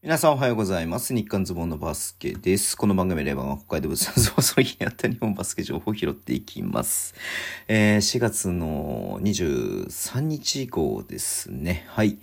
皆さんおはようございます。日刊ズボンのバスケです。この番組では北海道物産ズボンその日にあった日本バスケ情報を拾っていきます。えー4月の23日以降ですね。はい。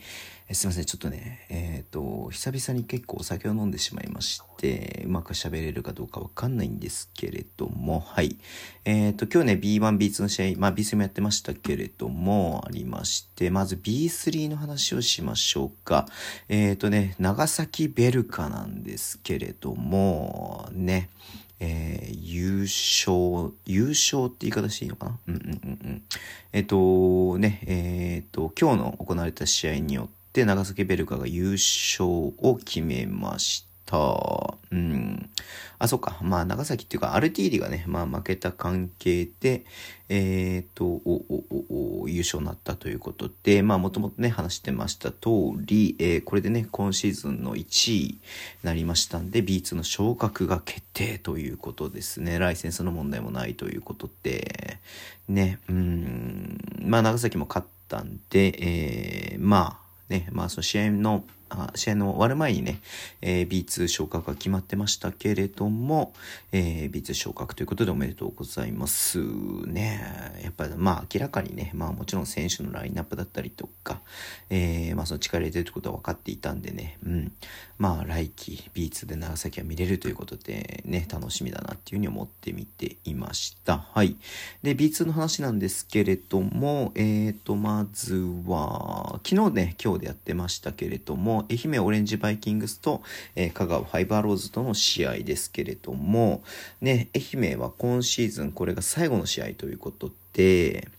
えすいません。ちょっとね、えっ、と、久々に結構お酒を飲んでしまいまして、うまく喋れるかどうかわかんないんですけれども、はい。えっ、と、今日ね、B1、B2 の試合、まあ B3 もやってましたけれども、ありまして、まず B3 の話をしましょうか。えっ、とね、長崎ベルカなんですけれども、ね、えー優勝、優勝って言い方していいのかな？うんうんうんうん。えっ、とね、えっ、と、今日の行われた試合によって、長崎ベルカが優勝を決めました。うん。あ、そっか。まあ、長崎っていうか、アルティーリがね、まあ、負けた関係で、えっ、と、お、お、優勝になったということで、まあ、もともとね、話してました通り、えーこれでね、今シーズンの1位になりましたんで、B2 の昇格が決定ということですね。ライセンスの問題もないということで、ね、うん、まあ、長崎も勝ったんで、えーまあ、ね、まあ、その試合の、あ試合の終わる前にね、えー B2 昇格が決まってましたけれども、えー B2 昇格ということでおめでとうございます。ねやっぱり、まあ、明らかにね、まあ、もちろん選手のラインナップだったりとか、えーまあ、その力入れてるってことは分かっていたんでね、うん。まあ、来季 B2 で長崎は見れるということで、ね、楽しみだなっていうふうに思って見ていました。はい。で、B2 の話なんですけれども、えーと、まずは、昨日ね、今日でやってましたけれども、愛媛オレンジバイキングスと、えー香川ファイバーローズとの試合ですけれども、ね、愛媛は今シーズンこれが最後の試合ということで、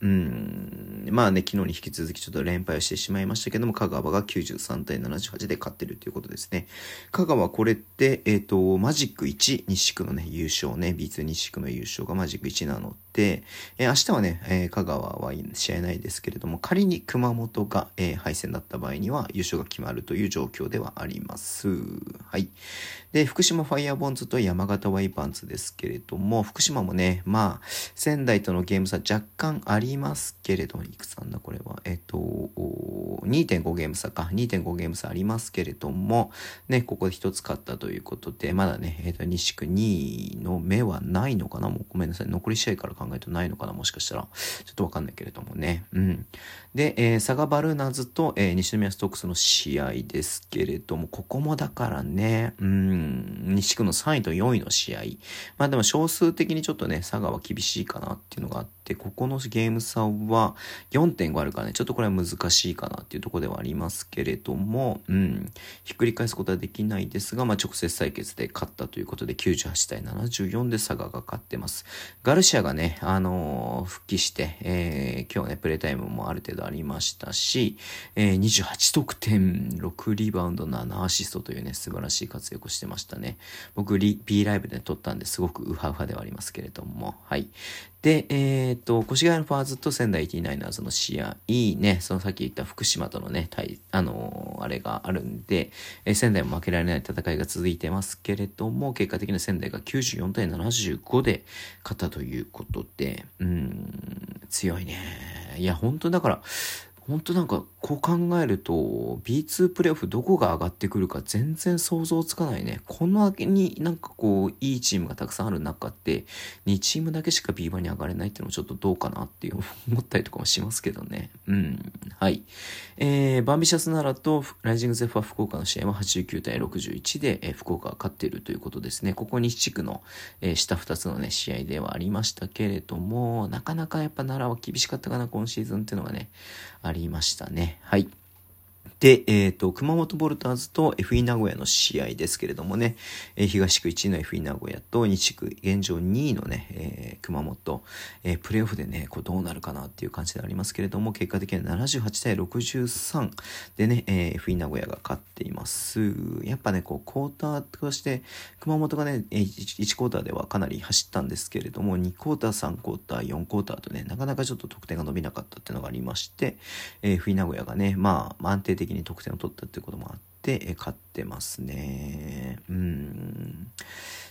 うん、まあね、昨日に引き続きちょっと連敗をしてしまいましたけども、香川が93対78で勝ってるということですね。香川これって、えっ、と、マジック1、西区のね、優勝ね、B2 西区の優勝がマジック1なので、えー明日はね、えー香川は試合ないですけれども、仮に熊本が、え敗戦だった場合には優勝が決まるという状況ではあります。はい。で、福島ファイヤーボンズと山形ワイパンツですけれども、福島もね、まあ、仙台とのゲーム差若干ありますけれど、いくつなんだこれは。えっ、と、2.5ゲーム差か。2.5ゲーム差ありますけれども、ね、ここで一つ勝ったということで、まだね、えっ、と、西区2位の目はないのかな？もうごめんなさい。残り試合から考えるとないのかな？もしかしたら。ちょっとわかんないけれどもね。うん。で、えー、佐賀バルーナーズと、えー西宮ストックスの試合ですけれども、ここもだからね、うん、西区の3位と4位の試合。まあでも少数的にちょっとね、佐賀は厳しいかなっていうのがあって、ここのゲーム差は4.5あるからね、ちょっとこれは難しいかなっていうところではありますけれども、うん、ひっくり返すことはできないですが、まあ直接対決で勝ったということで、98対74で佐賀が勝ってます。ガルシアがね、あのー復帰して、えー今日ね、プレイタイムもある程度ありましたし、えー28得点、6リバウンド、7アシストというね、素晴らしい活躍をしてましたね。僕、リ B ライブで撮ったんですごくウハウハではありますけれども、はい。で、えっ、と、越谷のファーズと仙台 89ers の試合、いいね、そのさっき言った福島とのね、対、あのーあれがあるんで、えー仙台も負けられない戦いが続いてますけれども、結果的には仙台が94対75で勝ったということで、うん、強いね。いや、本当だから、本当なんか、こう考えると、B2 プレイオフどこが上がってくるか全然想像つかないね。この秋になんかこう、いいチームがたくさんある中で、2チームだけしか B1 に上がれないっていうのもちょっとどうかなっていう思ったりとかもしますけどね。うん。はい。えー、バンビシャスナラとライジングゼファー福岡の試合は89対61で、えー福岡が勝っているということですね。ここ西地区の、えー下2つのね、試合ではありましたけれども、なかなかやっぱ奈良は厳しかったかな、今シーズンっていうのがね、ありましたね。はい。で、えっ、と、熊本ボルターズと FE 名古屋の試合ですけれどもね、えー東区1位の FE 名古屋と西区現状2位のね、えー熊本、えープレーオフでね、こうどうなるかなっていう感じでありますけれども、結果的には78対63でね、えー FE 名古屋が勝っています。やっぱね、こう、クォーターとして、熊本がね、1, 1クォーターではかなり走ったんですけれども、2クォーター、3クォーター、4クォーターとね、なかなかちょっと得点が伸びなかったっていうのがありまして、えー、FE 名古屋がね、まあ、安定的に得点を取ったっていうこともあって、え勝ってますね。うん。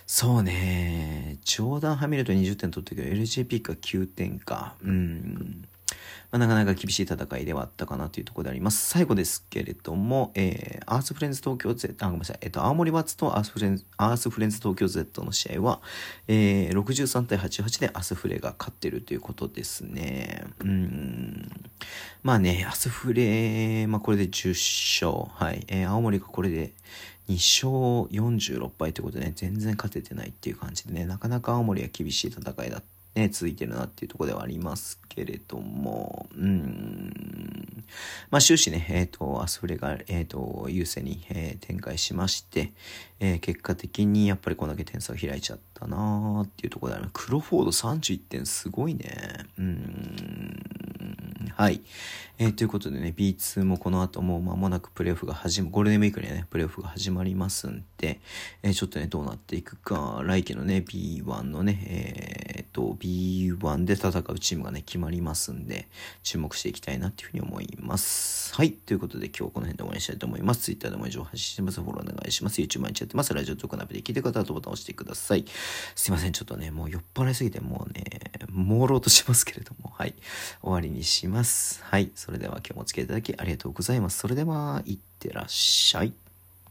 そうね。ジョーダン・ハミルトン20点取ったけど、LJP か9点か。うん。まあ、なかなか厳しい戦いではあったかなというところであります。最後ですけれども、えー、アースフレンズ東京 Z、あ、ごめんなさい、えっ、ー、と、青森ワッツとアースフレンズ、アースフレンズ東京 Z の試合は、えー、63対88でアスフレが勝ってるということですね。うん。まあね、アスフレ、まあこれで10勝。はい。えー、青森がこれで2勝46敗ということでね、全然勝ててないっていう感じでね、なかなか青森は厳しい戦いだったね、続いてるなっていうとこではありますけれども、うん。まあ終始ね、えっ、ー、と、アスフレが、えっ、ー、と、優勢に、えー、展開しまして、え結果的にやっぱりこんだけ点差を開いちゃったなーっていうところである。クロフォード31点すごいね。うん。はい。えー、ということでね、B2 もこの後もう間もなくプレイオフが始ま、ゴールデンウィークにね、プレイオフが始まりますんで、えー、ちょっとね、どうなっていくか、来季のね、B1 のね、えー、と、B1 で戦うチームがね、決まりますんで、注目していきたいなっていうふうに思います。はい。ということで今日はこの辺で終わりにしたいと思います。Twitter でも情報発信してます。フォローお願いします。YouTube 毎日やってます。ラジオとかナビで聞いてる方はボタン押してください。すいません。ちょっとね、もう酔っ払いすぎてもうね、朦朧としますけれども、はい。終わりにしますます。はい。それでは今日もお付き合いいただきありがとうございます。それでは、いってらっしゃい。